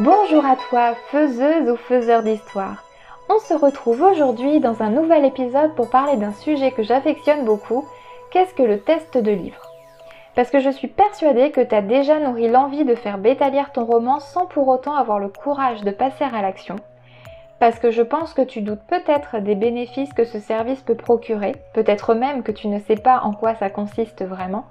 Bonjour à toi, faiseuse ou faiseur d'histoire. On se retrouve aujourd'hui dans un nouvel épisode pour parler d'un sujet que j'affectionne beaucoup, qu'est-ce que le test de livre? Parce que je suis persuadée que tu as déjà nourri l'envie de faire bêta lire ton roman sans pour autant avoir le courage de passer à l'action. Parce que je pense que tu doutes peut-être des bénéfices que ce service peut procurer, peut-être même que tu ne sais pas en quoi ça consiste vraiment.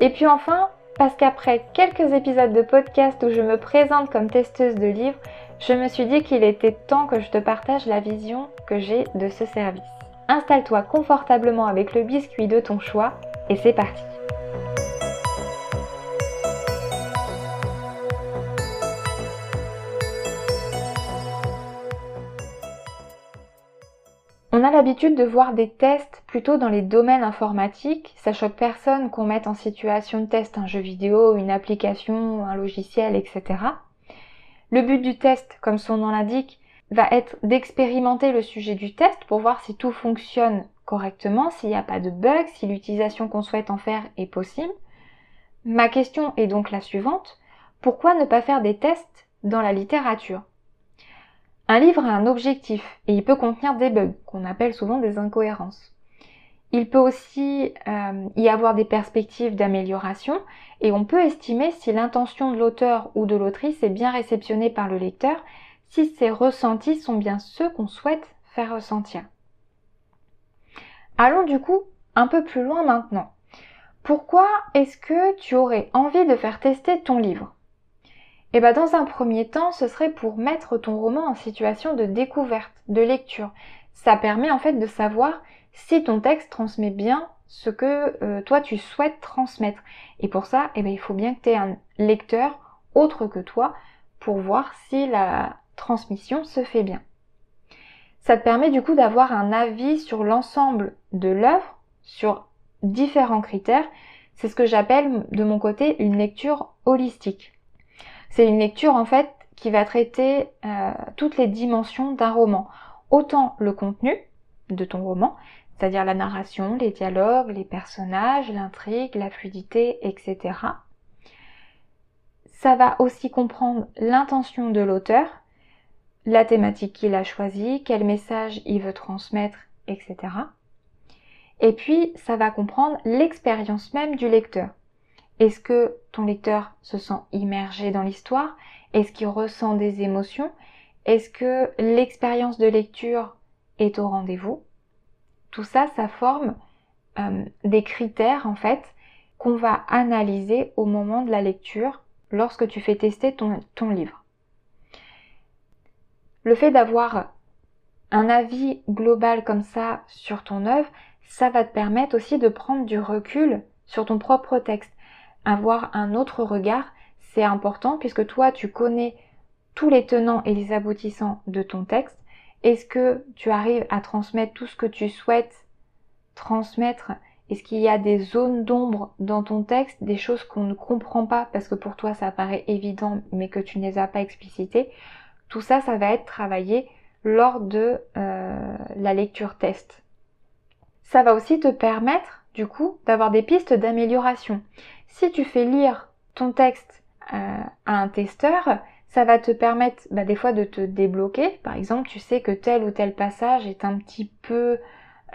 Et puis enfin, parce qu'après quelques épisodes de podcast où je me présente comme testeuse de livres, je me suis dit qu'il était temps que je te partage la vision que j'ai de ce service. Installe-toi confortablement avec le biscuit de ton choix et c'est parti. A l'habitude de voir des tests plutôt dans les domaines informatiques. Ça choque personne qu'on mette en situation de test un jeu vidéo, une application, un logiciel, etc. Le but du test, comme son nom l'indique, va être d'expérimenter le sujet du test pour voir si tout fonctionne correctement, s'il n'y a pas de bug, si l'utilisation qu'on souhaite en faire est possible. Ma question est donc la suivante. Pourquoi ne pas faire des tests dans la littérature? Un livre a un objectif et il peut contenir des bugs, qu'on appelle souvent des incohérences. Il peut aussi euh, y avoir des perspectives d'amélioration et on peut estimer si l'intention de l'auteur ou de l'autrice est bien réceptionnée par le lecteur, si ses ressentis sont bien ceux qu'on souhaite faire ressentir. Allons du coup un peu plus loin maintenant. Pourquoi est-ce que tu aurais envie de faire tester ton livre? Et eh bien dans un premier temps, ce serait pour mettre ton roman en situation de découverte, de lecture. Ça permet en fait de savoir si ton texte transmet bien ce que euh, toi tu souhaites transmettre. Et pour ça, eh bien, il faut bien que tu aies un lecteur autre que toi pour voir si la transmission se fait bien. Ça te permet du coup d'avoir un avis sur l'ensemble de l'œuvre, sur différents critères. C'est ce que j'appelle de mon côté une lecture holistique. C'est une lecture en fait qui va traiter euh, toutes les dimensions d'un roman. Autant le contenu de ton roman, c'est-à-dire la narration, les dialogues, les personnages, l'intrigue, la fluidité, etc. Ça va aussi comprendre l'intention de l'auteur, la thématique qu'il a choisie, quel message il veut transmettre, etc. Et puis, ça va comprendre l'expérience même du lecteur. Est-ce que ton lecteur se sent immergé dans l'histoire? Est-ce qu'il ressent des émotions? Est-ce que l'expérience de lecture est au rendez-vous? Tout ça, ça forme euh, des critères en fait qu'on va analyser au moment de la lecture lorsque tu fais tester ton, ton livre. Le fait d'avoir un avis global comme ça sur ton œuvre, ça va te permettre aussi de prendre du recul sur ton propre texte avoir un autre regard, c'est important puisque toi tu connais tous les tenants et les aboutissants de ton texte. Est-ce que tu arrives à transmettre tout ce que tu souhaites transmettre? Est-ce qu'il y a des zones d'ombre dans ton texte, des choses qu'on ne comprend pas parce que pour toi ça paraît évident mais que tu ne les as pas explicitées? Tout ça, ça va être travaillé lors de euh, la lecture test. Ça va aussi te permettre du coup d'avoir des pistes d'amélioration. Si tu fais lire ton texte euh, à un testeur, ça va te permettre bah, des fois de te débloquer. Par exemple, tu sais que tel ou tel passage est un petit peu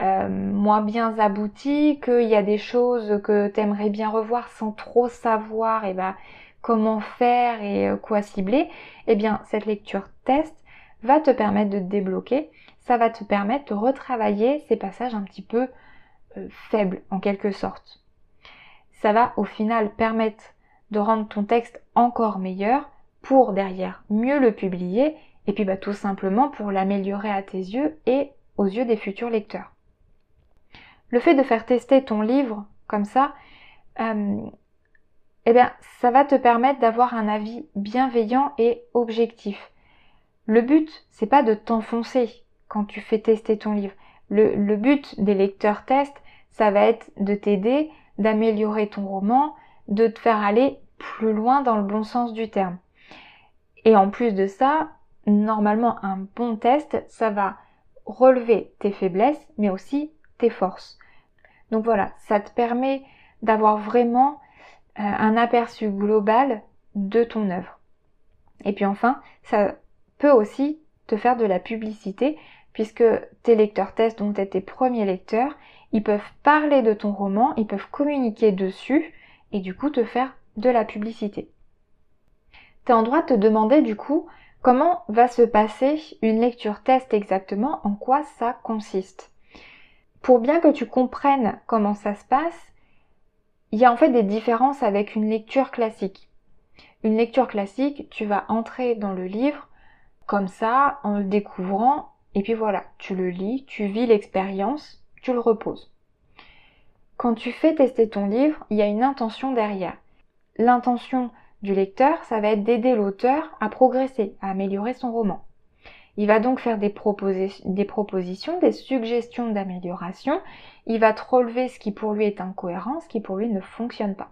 euh, moins bien abouti, qu'il y a des choses que tu aimerais bien revoir sans trop savoir et bah, comment faire et euh, quoi cibler. Eh bien, cette lecture test va te permettre de te débloquer. Ça va te permettre de retravailler ces passages un petit peu faibles en quelque sorte ça va au final permettre de rendre ton texte encore meilleur pour derrière mieux le publier et puis bah, tout simplement pour l'améliorer à tes yeux et aux yeux des futurs lecteurs. Le fait de faire tester ton livre comme ça, euh, eh bien, ça va te permettre d'avoir un avis bienveillant et objectif. Le but, c'est pas de t'enfoncer quand tu fais tester ton livre. Le, but des lecteurs tests, ça va être de t'aider d'améliorer ton roman, de te faire aller plus loin dans le bon sens du terme. Et en plus de ça, normalement un bon test, ça va relever tes faiblesses, mais aussi tes forces. Donc voilà, ça te permet d'avoir vraiment euh, un aperçu global de ton œuvre. Et puis enfin, ça peut aussi te faire de la publicité puisque tes lecteurs tests, dont tes premiers lecteurs, ils peuvent parler de ton roman, ils peuvent communiquer dessus et du coup te faire de la publicité. Tu es en droit de te demander du coup comment va se passer une lecture test exactement, en quoi ça consiste. Pour bien que tu comprennes comment ça se passe, il y a en fait des différences avec une lecture classique. Une lecture classique, tu vas entrer dans le livre comme ça, en le découvrant, et puis voilà, tu le lis, tu vis l'expérience, tu le reposes. Quand tu fais tester ton livre, il y a une intention derrière. L'intention du lecteur, ça va être d'aider l'auteur à progresser, à améliorer son roman. Il va donc faire des, propositions, des suggestions d'amélioration. Il va te relever ce qui pour lui est incohérent, ce qui pour lui ne fonctionne pas.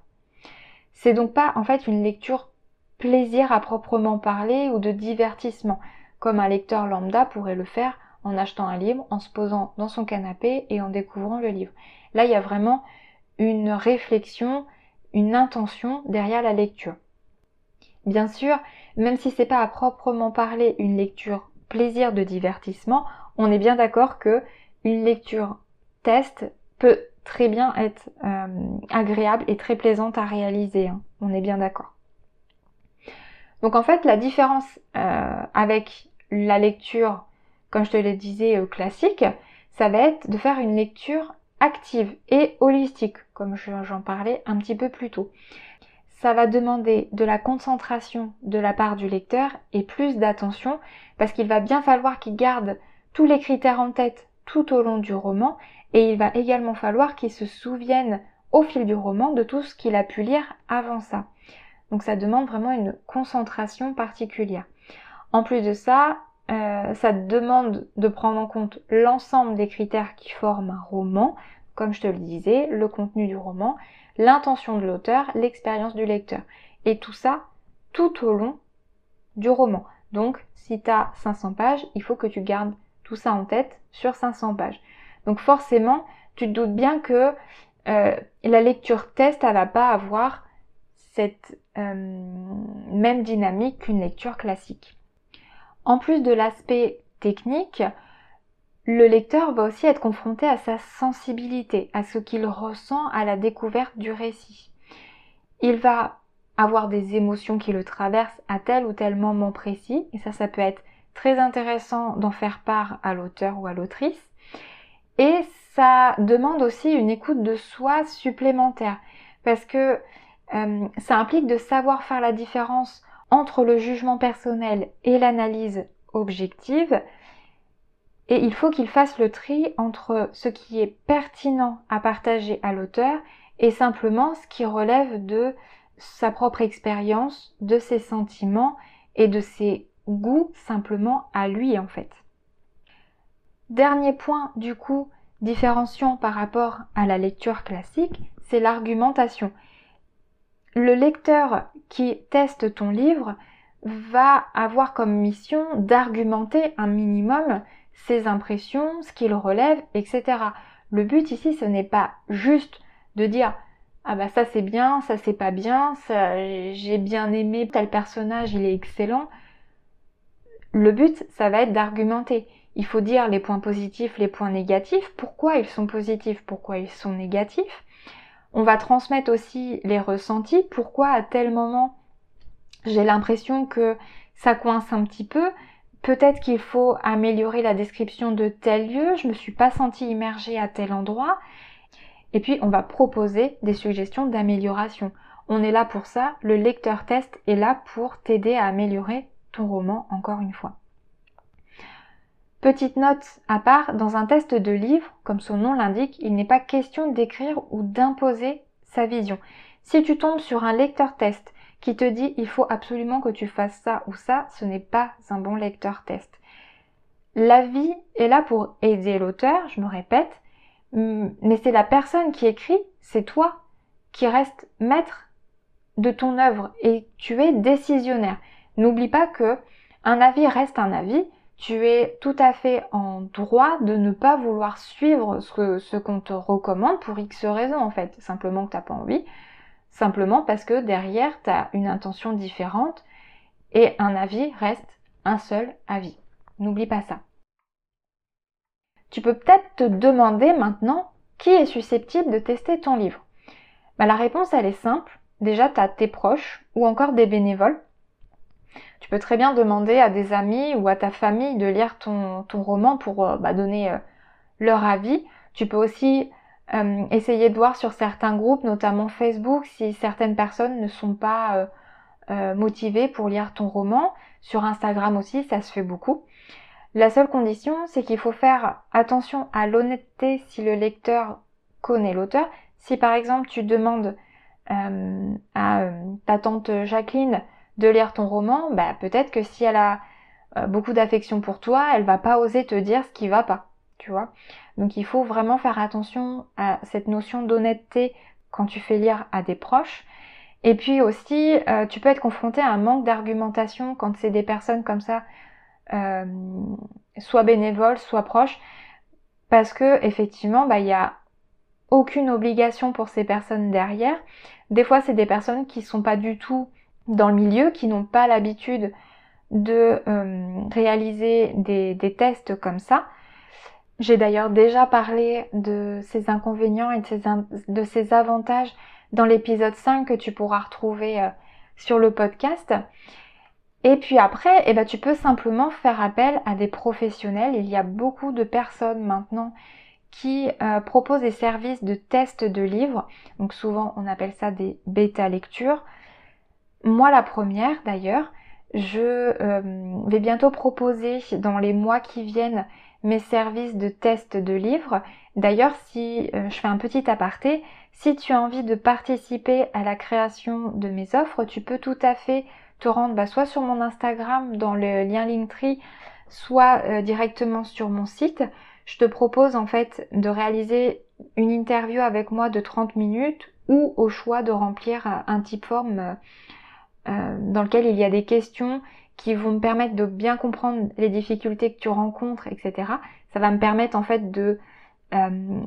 C'est donc pas en fait une lecture plaisir à proprement parler ou de divertissement, comme un lecteur lambda pourrait le faire en achetant un livre, en se posant dans son canapé et en découvrant le livre. Là, il y a vraiment une réflexion, une intention derrière la lecture. Bien sûr, même si c'est pas à proprement parler une lecture plaisir de divertissement, on est bien d'accord que une lecture test peut très bien être euh, agréable et très plaisante à réaliser. Hein. On est bien d'accord. Donc en fait, la différence euh, avec la lecture, comme je te le disais, euh, classique, ça va être de faire une lecture active et holistique, comme j'en parlais un petit peu plus tôt. Ça va demander de la concentration de la part du lecteur et plus d'attention parce qu'il va bien falloir qu'il garde tous les critères en tête tout au long du roman et il va également falloir qu'il se souvienne au fil du roman de tout ce qu'il a pu lire avant ça. Donc ça demande vraiment une concentration particulière. En plus de ça, euh, ça demande de prendre en compte l'ensemble des critères qui forment un roman, comme je te le disais, le contenu du roman, l'intention de l'auteur, l'expérience du lecteur. Et tout ça tout au long du roman. Donc si tu as 500 pages, il faut que tu gardes tout ça en tête sur 500 pages. Donc forcément, tu te doutes bien que euh, la lecture test, elle va pas avoir cette euh, même dynamique qu'une lecture classique. En plus de l'aspect technique, le lecteur va aussi être confronté à sa sensibilité, à ce qu'il ressent à la découverte du récit. Il va avoir des émotions qui le traversent à tel ou tel moment précis, et ça, ça peut être très intéressant d'en faire part à l'auteur ou à l'autrice. Et ça demande aussi une écoute de soi supplémentaire, parce que euh, ça implique de savoir faire la différence entre le jugement personnel et l'analyse objective. Et il faut qu'il fasse le tri entre ce qui est pertinent à partager à l'auteur et simplement ce qui relève de sa propre expérience, de ses sentiments et de ses goûts simplement à lui en fait. Dernier point du coup différenciant par rapport à la lecture classique, c'est l'argumentation le lecteur qui teste ton livre va avoir comme mission d'argumenter un minimum ses impressions, ce qu'il relève, etc. Le but ici, ce n'est pas juste de dire ah bah ça c'est bien, ça c'est pas bien, j'ai bien aimé tel personnage, il est excellent. Le but, ça va être d'argumenter. Il faut dire les points positifs, les points négatifs, pourquoi ils sont positifs, pourquoi ils sont négatifs? On va transmettre aussi les ressentis. Pourquoi à tel moment j'ai l'impression que ça coince un petit peu? Peut-être qu'il faut améliorer la description de tel lieu. Je me suis pas sentie immergée à tel endroit. Et puis on va proposer des suggestions d'amélioration. On est là pour ça. Le lecteur test est là pour t'aider à améliorer ton roman encore une fois. Petite note à part, dans un test de livre, comme son nom l'indique, il n'est pas question d'écrire ou d'imposer sa vision. Si tu tombes sur un lecteur test qui te dit il faut absolument que tu fasses ça ou ça, ce n'est pas un bon lecteur test. La vie est là pour aider l'auteur, je me répète, mais c'est la personne qui écrit, c'est toi qui reste maître de ton œuvre et tu es décisionnaire. N'oublie pas que un avis reste un avis tu es tout à fait en droit de ne pas vouloir suivre ce, qu'on te recommande pour X raisons en fait. Simplement que t'as pas envie. Simplement parce que derrière, tu as une intention différente. Et un avis reste un seul avis. N'oublie pas ça. Tu peux peut-être te demander maintenant qui est susceptible de tester ton livre. Bah, la réponse, elle est simple. Déjà, tu as tes proches ou encore des bénévoles. Tu peux très bien demander à des amis ou à ta famille de lire ton, roman pour euh, bah, donner euh, leur avis. Tu peux aussi euh, essayer de voir sur certains groupes, notamment Facebook, si certaines personnes ne sont pas motivées pour lire ton roman. Sur Instagram aussi, ça se fait beaucoup. La seule condition, c'est qu'il faut faire attention à l'honnêteté si le lecteur connaît l'auteur. Si par exemple tu demandes à ta tante Jacqueline de lire ton roman, bah, peut-être que si elle a euh, beaucoup d'affection pour toi, elle va pas oser te dire ce qui va pas, tu vois. Donc il faut vraiment faire attention à cette notion d'honnêteté quand tu fais lire à des proches. Et puis aussi, tu peux être confronté à un manque d'argumentation quand c'est des personnes comme ça euh, soit bénévole, soit proche, parce que effectivement, bah, il y a aucune obligation pour ces personnes derrière. Des fois, c'est des personnes qui sont pas du tout dans le milieu, qui n'ont pas l'habitude de euh, réaliser des, tests comme ça. J'ai d'ailleurs déjà parlé de ces inconvénients et de ces, de ces avantages dans l'épisode 5 que tu pourras retrouver euh, sur le podcast. Et puis après, eh ben, tu peux simplement faire appel à des professionnels. Il y a beaucoup de personnes maintenant qui euh, proposent des services de test de livres. Donc souvent on appelle ça des bêta lectures. Moi la première d'ailleurs, je euh, vais bientôt proposer dans les mois qui viennent mes services de test de livres. D'ailleurs, si euh, je fais un petit aparté, si tu as envie de participer à la création de mes offres, tu peux tout à fait te rendre bah, soit sur mon Instagram dans le lien Linktree, soit euh, directement sur mon site. Je te propose en fait de réaliser une interview avec moi de 30 minutes ou au choix de remplir un type forme euh, dans lequel il y a des questions qui vont me permettre de bien comprendre les difficultés que tu rencontres, etc. Ça va me permettre en fait de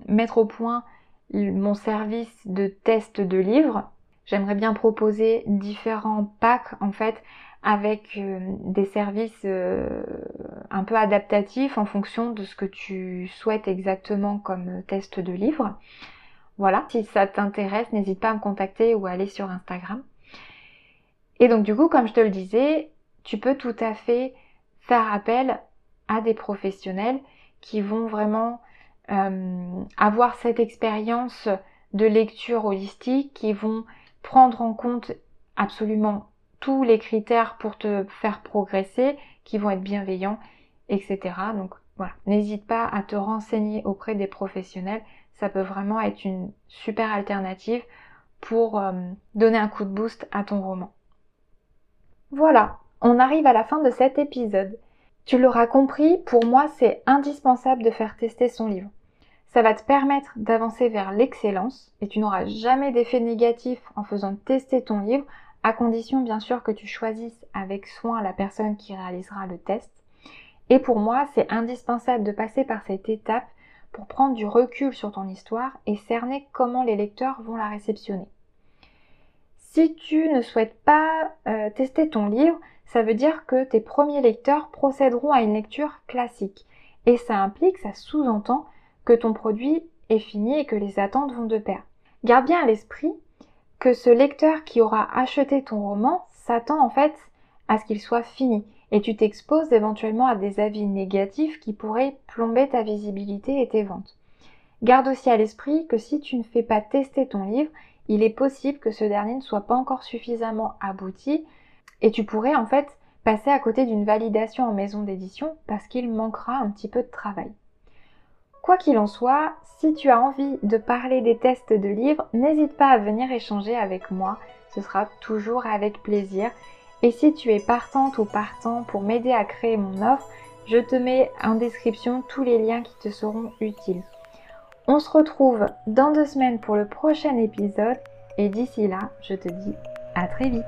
mettre au point mon service de test de livre J'aimerais bien proposer différents packs en fait avec euh, des services euh, un peu adaptatifs en fonction de ce que tu souhaites exactement comme test de livre. Voilà, si ça t'intéresse, n'hésite pas à me contacter ou à aller sur Instagram. Et donc du coup, comme je te le disais, tu peux tout à fait faire appel à des professionnels qui vont vraiment euh, avoir cette expérience de lecture holistique, qui vont prendre en compte absolument tous les critères pour te faire progresser, qui vont être bienveillants, etc. Donc voilà, n'hésite pas à te renseigner auprès des professionnels. Ça peut vraiment être une super alternative pour euh, donner un coup de boost à ton roman. Voilà, on arrive à la fin de cet épisode. Tu l'auras compris, pour moi c'est indispensable de faire tester son livre. Ça va te permettre d'avancer vers l'excellence et tu n'auras jamais d'effet négatif en faisant tester ton livre, à condition bien sûr que tu choisisses avec soin la personne qui réalisera le test. Et pour moi, c'est indispensable de passer par cette étape pour prendre du recul sur ton histoire et cerner comment les lecteurs vont la réceptionner. Si tu ne souhaites pas euh, tester ton livre, ça veut dire que tes premiers lecteurs procéderont à une lecture classique. Et ça implique, ça sous-entend que ton produit est fini et que les attentes vont de pair. Garde bien à l'esprit que ce lecteur qui aura acheté ton roman s'attend en fait à ce qu'il soit fini et tu t'exposes éventuellement à des avis négatifs qui pourraient plomber ta visibilité et tes ventes. Garde aussi à l'esprit que si tu ne fais pas tester ton livre, il est possible que ce dernier ne soit pas encore suffisamment abouti et tu pourrais en fait passer à côté d'une validation en maison d'édition parce qu'il manquera un petit peu de travail. Quoi qu'il en soit, si tu as envie de parler des tests de livres, n'hésite pas à venir échanger avec moi, ce sera toujours avec plaisir. Et si tu es partante ou partant pour m'aider à créer mon offre, je te mets en description tous les liens qui te seront utiles. On se retrouve dans deux semaines pour le prochain épisode et d'ici là, je te dis à très vite.